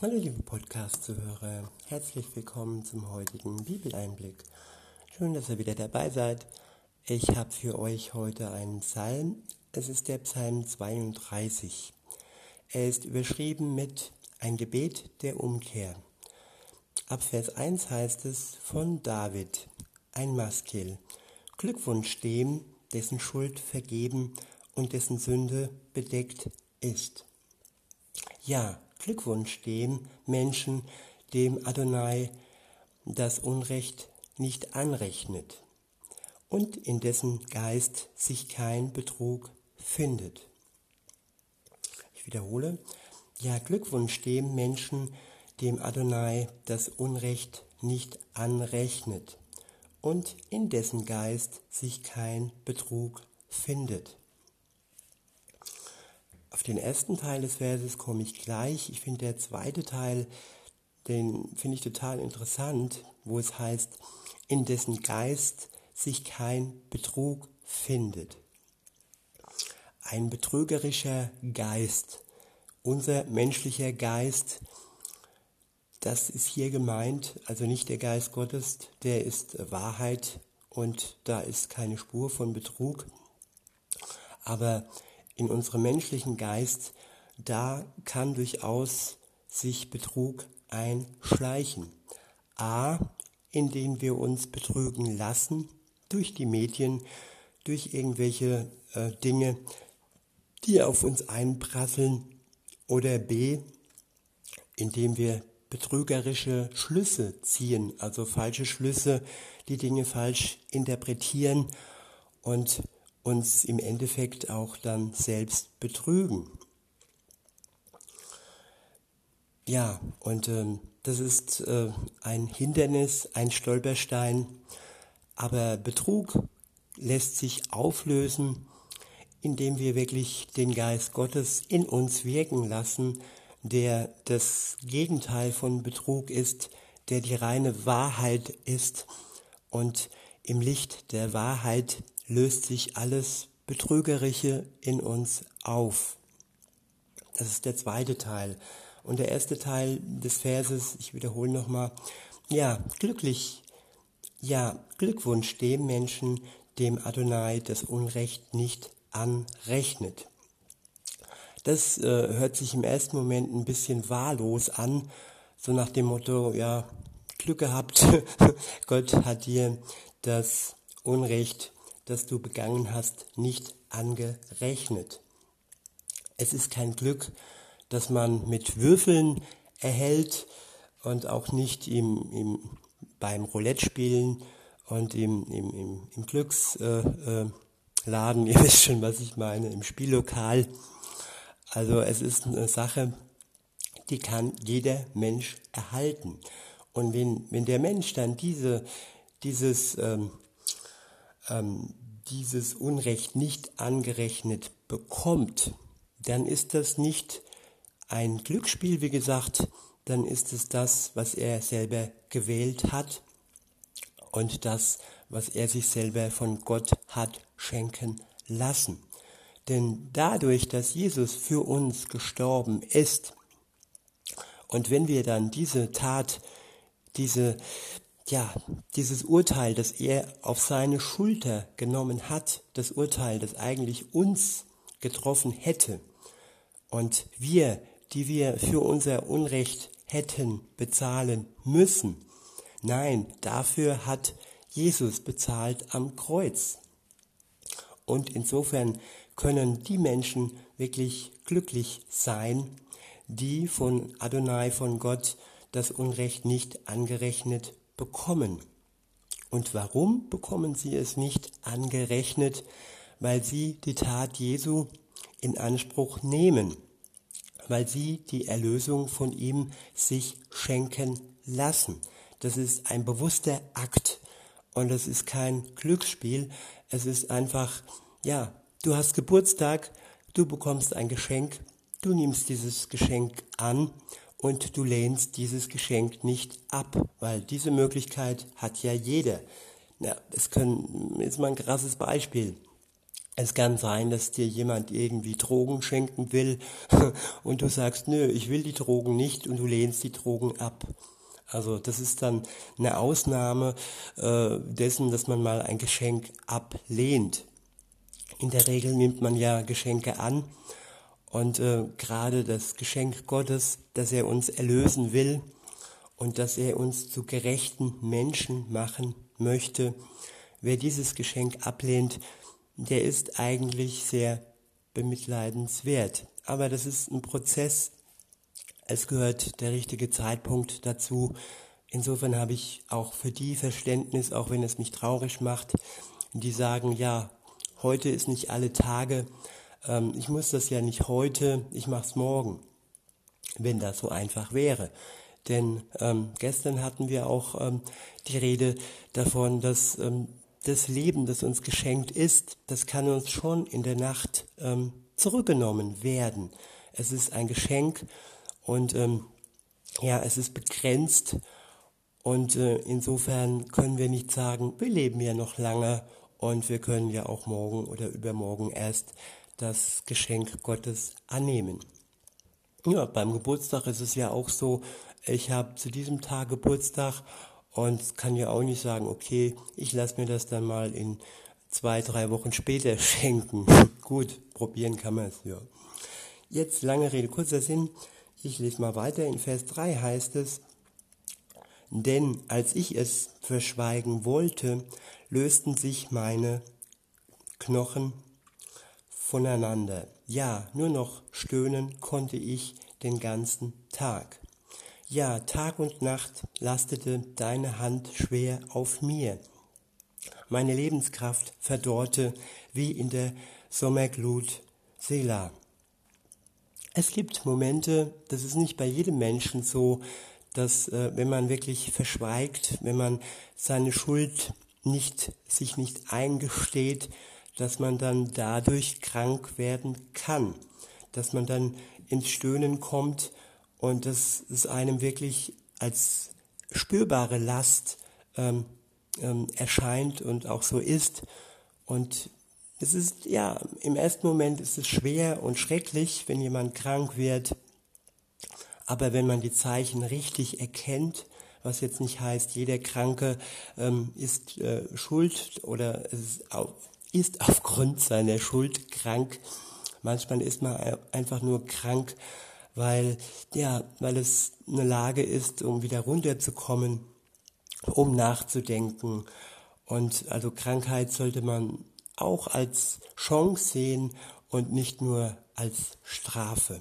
Hallo liebe Podcast-Zuhörer, herzlich willkommen zum heutigen Bibeleinblick. Schön, dass ihr wieder dabei seid. Ich habe für euch heute einen Psalm. Es ist der Psalm 32. Er ist überschrieben mit ein Gebet der Umkehr. Ab Vers 1 heißt es von David, ein Maskil. Glückwunsch dem, dessen Schuld vergeben und dessen Sünde bedeckt ist. Ja, Glückwunsch dem Menschen, dem Adonai das Unrecht nicht anrechnet und in dessen Geist sich kein Betrug findet. Ich wiederhole, ja Glückwunsch dem Menschen, dem Adonai das Unrecht nicht anrechnet und in dessen Geist sich kein Betrug findet. Den ersten Teil des Verses komme ich gleich. Ich finde der zweite Teil, den finde ich total interessant, wo es heißt, in dessen Geist sich kein Betrug findet. Ein betrügerischer Geist. Unser menschlicher Geist, das ist hier gemeint, also nicht der Geist Gottes, der ist Wahrheit und da ist keine Spur von Betrug. Aber in unserem menschlichen Geist, da kann durchaus sich Betrug einschleichen. A, indem wir uns betrügen lassen durch die Medien, durch irgendwelche äh, Dinge, die auf uns einprasseln. Oder B, indem wir betrügerische Schlüsse ziehen, also falsche Schlüsse, die Dinge falsch interpretieren und uns im Endeffekt auch dann selbst betrügen. Ja, und ähm, das ist äh, ein Hindernis, ein Stolperstein, aber Betrug lässt sich auflösen, indem wir wirklich den Geist Gottes in uns wirken lassen, der das Gegenteil von Betrug ist, der die reine Wahrheit ist und im Licht der Wahrheit löst sich alles Betrügerische in uns auf. Das ist der zweite Teil. Und der erste Teil des Verses, ich wiederhole nochmal, ja, glücklich, ja, Glückwunsch dem Menschen, dem Adonai das Unrecht nicht anrechnet. Das äh, hört sich im ersten Moment ein bisschen wahllos an, so nach dem Motto, ja, Glück gehabt, Gott hat dir das Unrecht das du begangen hast, nicht angerechnet. Es ist kein Glück, das man mit Würfeln erhält und auch nicht im, im, beim Roulette-Spielen und im, im, im, im Glücksladen, äh, äh, ihr wisst schon, was ich meine, im Spiellokal. Also es ist eine Sache, die kann jeder Mensch erhalten. Und wenn, wenn der Mensch dann diese, dieses ähm, ähm, dieses Unrecht nicht angerechnet bekommt, dann ist das nicht ein Glücksspiel, wie gesagt, dann ist es das, was er selber gewählt hat und das, was er sich selber von Gott hat schenken lassen. Denn dadurch, dass Jesus für uns gestorben ist, und wenn wir dann diese Tat, diese ja, dieses Urteil, das er auf seine Schulter genommen hat, das Urteil, das eigentlich uns getroffen hätte und wir, die wir für unser Unrecht hätten bezahlen müssen, nein, dafür hat Jesus bezahlt am Kreuz. Und insofern können die Menschen wirklich glücklich sein, die von Adonai, von Gott, das Unrecht nicht angerechnet bekommen. Und warum bekommen sie es nicht angerechnet? Weil sie die Tat Jesu in Anspruch nehmen, weil sie die Erlösung von ihm sich schenken lassen. Das ist ein bewusster Akt und es ist kein Glücksspiel. Es ist einfach, ja, du hast Geburtstag, du bekommst ein Geschenk, du nimmst dieses Geschenk an und du lehnst dieses Geschenk nicht ab, weil diese Möglichkeit hat ja jeder. Ja, es können, ist mal ein krasses Beispiel. Es kann sein, dass dir jemand irgendwie Drogen schenken will und du sagst, nö, ich will die Drogen nicht und du lehnst die Drogen ab. Also das ist dann eine Ausnahme äh, dessen, dass man mal ein Geschenk ablehnt. In der Regel nimmt man ja Geschenke an und äh, gerade das Geschenk Gottes, dass er uns erlösen will und dass er uns zu gerechten Menschen machen möchte, wer dieses Geschenk ablehnt, der ist eigentlich sehr bemitleidenswert. Aber das ist ein Prozess, es gehört der richtige Zeitpunkt dazu. Insofern habe ich auch für die Verständnis, auch wenn es mich traurig macht, die sagen, ja, heute ist nicht alle Tage, ähm, ich muss das ja nicht heute, ich mache es morgen, wenn das so einfach wäre. Denn ähm, gestern hatten wir auch ähm, die Rede davon, dass ähm, das Leben, das uns geschenkt ist, das kann uns schon in der Nacht ähm, zurückgenommen werden. Es ist ein Geschenk und ähm, ja, es ist begrenzt und äh, insofern können wir nicht sagen, wir leben ja noch lange und wir können ja auch morgen oder übermorgen erst das Geschenk Gottes annehmen. Ja, beim Geburtstag ist es ja auch so, ich habe zu diesem Tag Geburtstag und kann ja auch nicht sagen, okay, ich lasse mir das dann mal in zwei, drei Wochen später schenken. Gut, probieren kann man es, ja. Jetzt lange Rede, kurzer Sinn. Ich lese mal weiter. In Vers 3 heißt es, denn als ich es verschweigen wollte, lösten sich meine Knochen voneinander. Ja, nur noch stöhnen konnte ich den ganzen Tag. Ja, Tag und Nacht lastete deine Hand schwer auf mir. Meine Lebenskraft verdorrte wie in der Sommerglut Selah. Es gibt Momente, das ist nicht bei jedem Menschen so, dass äh, wenn man wirklich verschweigt, wenn man seine Schuld nicht, sich nicht eingesteht, dass man dann dadurch krank werden kann, dass man dann ins Stöhnen kommt und dass es einem wirklich als spürbare Last ähm, ähm, erscheint und auch so ist. Und es ist, ja, im ersten Moment ist es schwer und schrecklich, wenn jemand krank wird. Aber wenn man die Zeichen richtig erkennt, was jetzt nicht heißt, jeder Kranke ähm, ist äh, schuld oder ist, auf, ist aufgrund seiner Schuld krank. Manchmal ist man einfach nur krank, weil, ja, weil es eine Lage ist, um wieder runterzukommen, um nachzudenken. Und also Krankheit sollte man auch als Chance sehen und nicht nur als Strafe.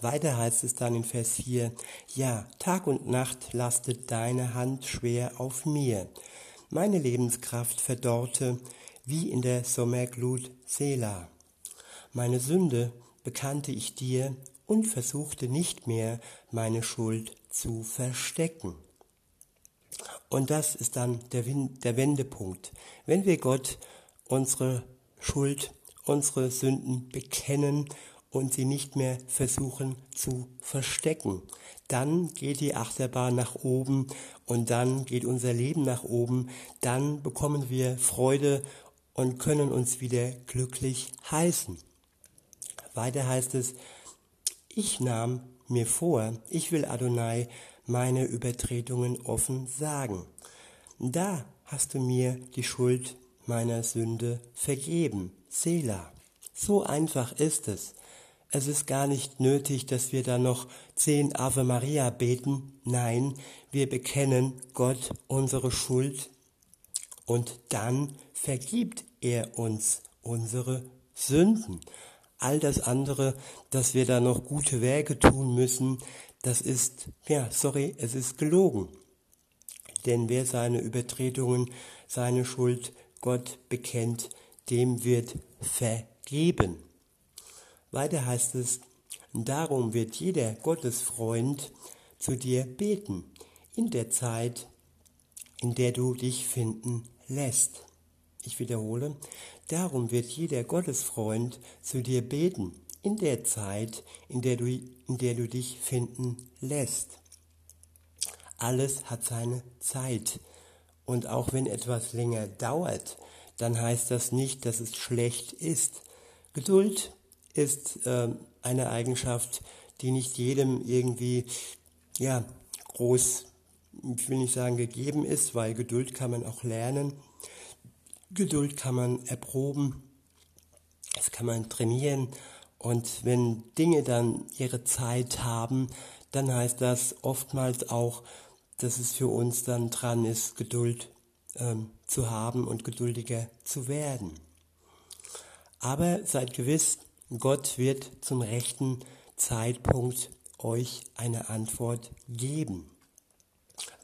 Weiter heißt es dann in Vers 4, ja, Tag und Nacht lastet deine Hand schwer auf mir. Meine Lebenskraft verdorrte wie in der Sommerglut Sela. Meine Sünde bekannte ich dir und versuchte nicht mehr, meine Schuld zu verstecken. Und das ist dann der, der Wendepunkt. Wenn wir Gott unsere Schuld, unsere Sünden bekennen und sie nicht mehr versuchen zu verstecken. Dann geht die Achterbahn nach oben und dann geht unser Leben nach oben. Dann bekommen wir Freude und können uns wieder glücklich heißen. Weiter heißt es, ich nahm mir vor, ich will Adonai meine Übertretungen offen sagen. Da hast du mir die Schuld meiner Sünde vergeben. Sela. So einfach ist es. Es ist gar nicht nötig, dass wir da noch zehn Ave Maria beten. Nein, wir bekennen Gott unsere Schuld und dann vergibt er uns unsere Sünden. All das andere, dass wir da noch gute Werke tun müssen, das ist, ja, sorry, es ist gelogen. Denn wer seine Übertretungen, seine Schuld Gott bekennt, dem wird vergeben. Weiter heißt es, darum wird jeder Gottesfreund zu dir beten, in der Zeit, in der du dich finden lässt. Ich wiederhole, darum wird jeder Gottesfreund zu dir beten, in der Zeit, in der du, in der du dich finden lässt. Alles hat seine Zeit. Und auch wenn etwas länger dauert, dann heißt das nicht, dass es schlecht ist. Geduld ist äh, eine Eigenschaft, die nicht jedem irgendwie ja, groß, ich will nicht sagen gegeben ist, weil Geduld kann man auch lernen. Geduld kann man erproben, das kann man trainieren und wenn Dinge dann ihre Zeit haben, dann heißt das oftmals auch, dass es für uns dann dran ist, Geduld ähm, zu haben und geduldiger zu werden. Aber seid gewiss, Gott wird zum rechten Zeitpunkt euch eine Antwort geben.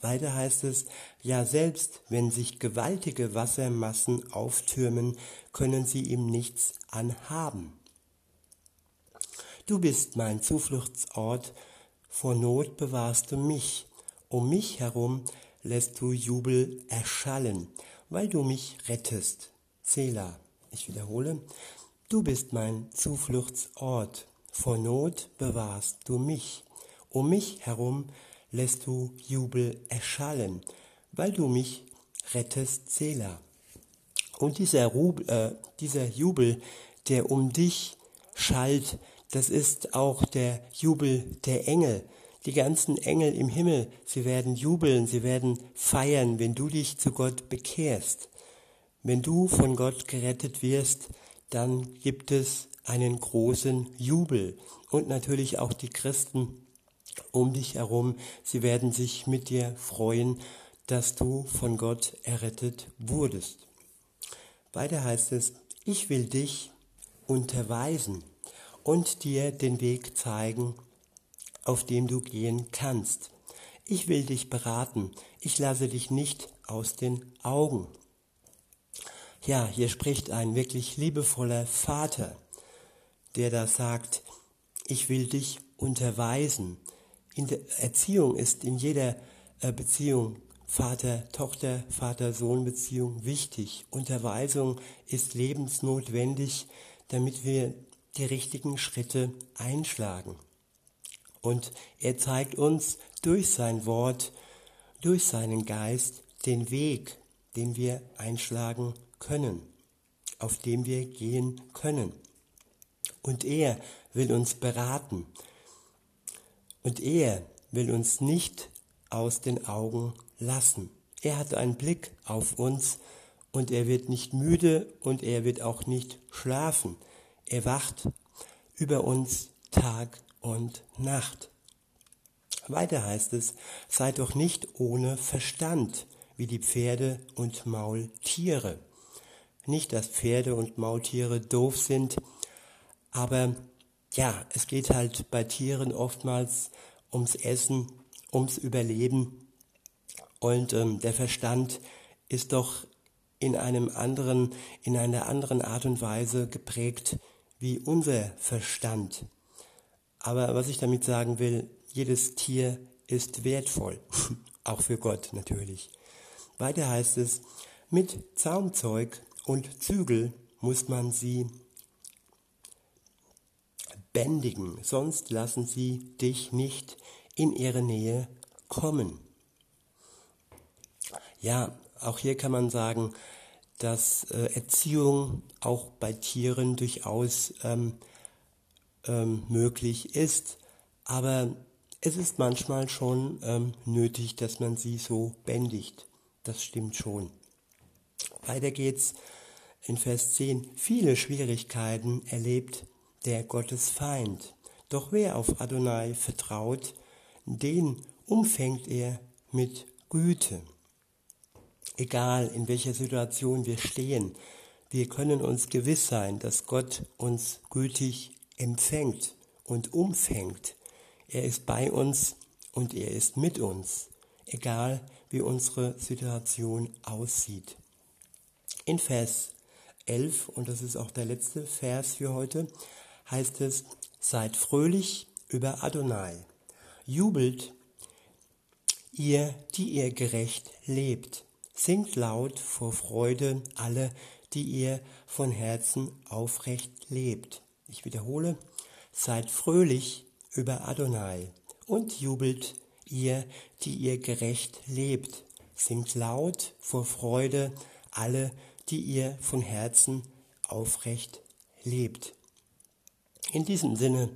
Weiter heißt es, ja selbst wenn sich gewaltige Wassermassen auftürmen, können sie ihm nichts anhaben. Du bist mein Zufluchtsort, vor Not bewahrst du mich, um mich herum lässt du Jubel erschallen, weil du mich rettest. Selah, ich wiederhole, du bist mein Zufluchtsort, vor Not bewahrst du mich, um mich herum lässt du Jubel erschallen, weil du mich rettest, Selah. Und dieser, Rub, äh, dieser Jubel, der um dich schallt, das ist auch der Jubel der Engel. Die ganzen Engel im Himmel, sie werden jubeln, sie werden feiern, wenn du dich zu Gott bekehrst. Wenn du von Gott gerettet wirst, dann gibt es einen großen Jubel. Und natürlich auch die Christen um dich herum, sie werden sich mit dir freuen, dass du von Gott errettet wurdest. Weiter heißt es, ich will dich unterweisen und dir den Weg zeigen, auf dem du gehen kannst. Ich will dich beraten, ich lasse dich nicht aus den Augen. Ja, hier spricht ein wirklich liebevoller Vater, der da sagt, ich will dich unterweisen. In der Erziehung ist in jeder äh, Beziehung Vater-Tochter, Vater-Sohn-Beziehung wichtig. Unterweisung ist lebensnotwendig, damit wir die richtigen Schritte einschlagen. Und er zeigt uns durch sein Wort, durch seinen Geist den Weg, den wir einschlagen können, auf dem wir gehen können. Und er will uns beraten. Und er will uns nicht aus den Augen lassen. Er hat einen Blick auf uns und er wird nicht müde und er wird auch nicht schlafen. Er wacht über uns Tag und Nacht. Weiter heißt es, seid doch nicht ohne Verstand wie die Pferde und Maultiere. Nicht, dass Pferde und Maultiere doof sind, aber ja, es geht halt bei Tieren oftmals ums Essen, ums Überleben und ähm, der Verstand ist doch in einem anderen, in einer anderen Art und Weise geprägt wie unser Verstand. Aber was ich damit sagen will, jedes Tier ist wertvoll, auch für Gott natürlich. Weiter heißt es, mit Zaumzeug und Zügel muss man sie bändigen, sonst lassen sie dich nicht in ihre Nähe kommen. Ja, auch hier kann man sagen, dass äh, Erziehung auch bei Tieren durchaus ähm, ähm, möglich ist, aber es ist manchmal schon ähm, nötig, dass man sie so bändigt. Das stimmt schon. Weiter geht's in Vers 10. Viele Schwierigkeiten erlebt der Gottesfeind. Doch wer auf Adonai vertraut, den umfängt er mit Güte egal in welcher Situation wir stehen, wir können uns gewiss sein, dass Gott uns gütig empfängt und umfängt. Er ist bei uns und er ist mit uns, egal wie unsere Situation aussieht. In Vers 11, und das ist auch der letzte Vers für heute, heißt es, seid fröhlich über Adonai, jubelt ihr, die ihr gerecht lebt. Singt laut vor Freude alle, die ihr von Herzen aufrecht lebt. Ich wiederhole, seid fröhlich über Adonai und jubelt ihr, die ihr gerecht lebt. Singt laut vor Freude alle, die ihr von Herzen aufrecht lebt. In diesem Sinne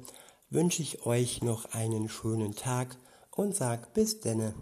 wünsche ich euch noch einen schönen Tag und sag bis denne.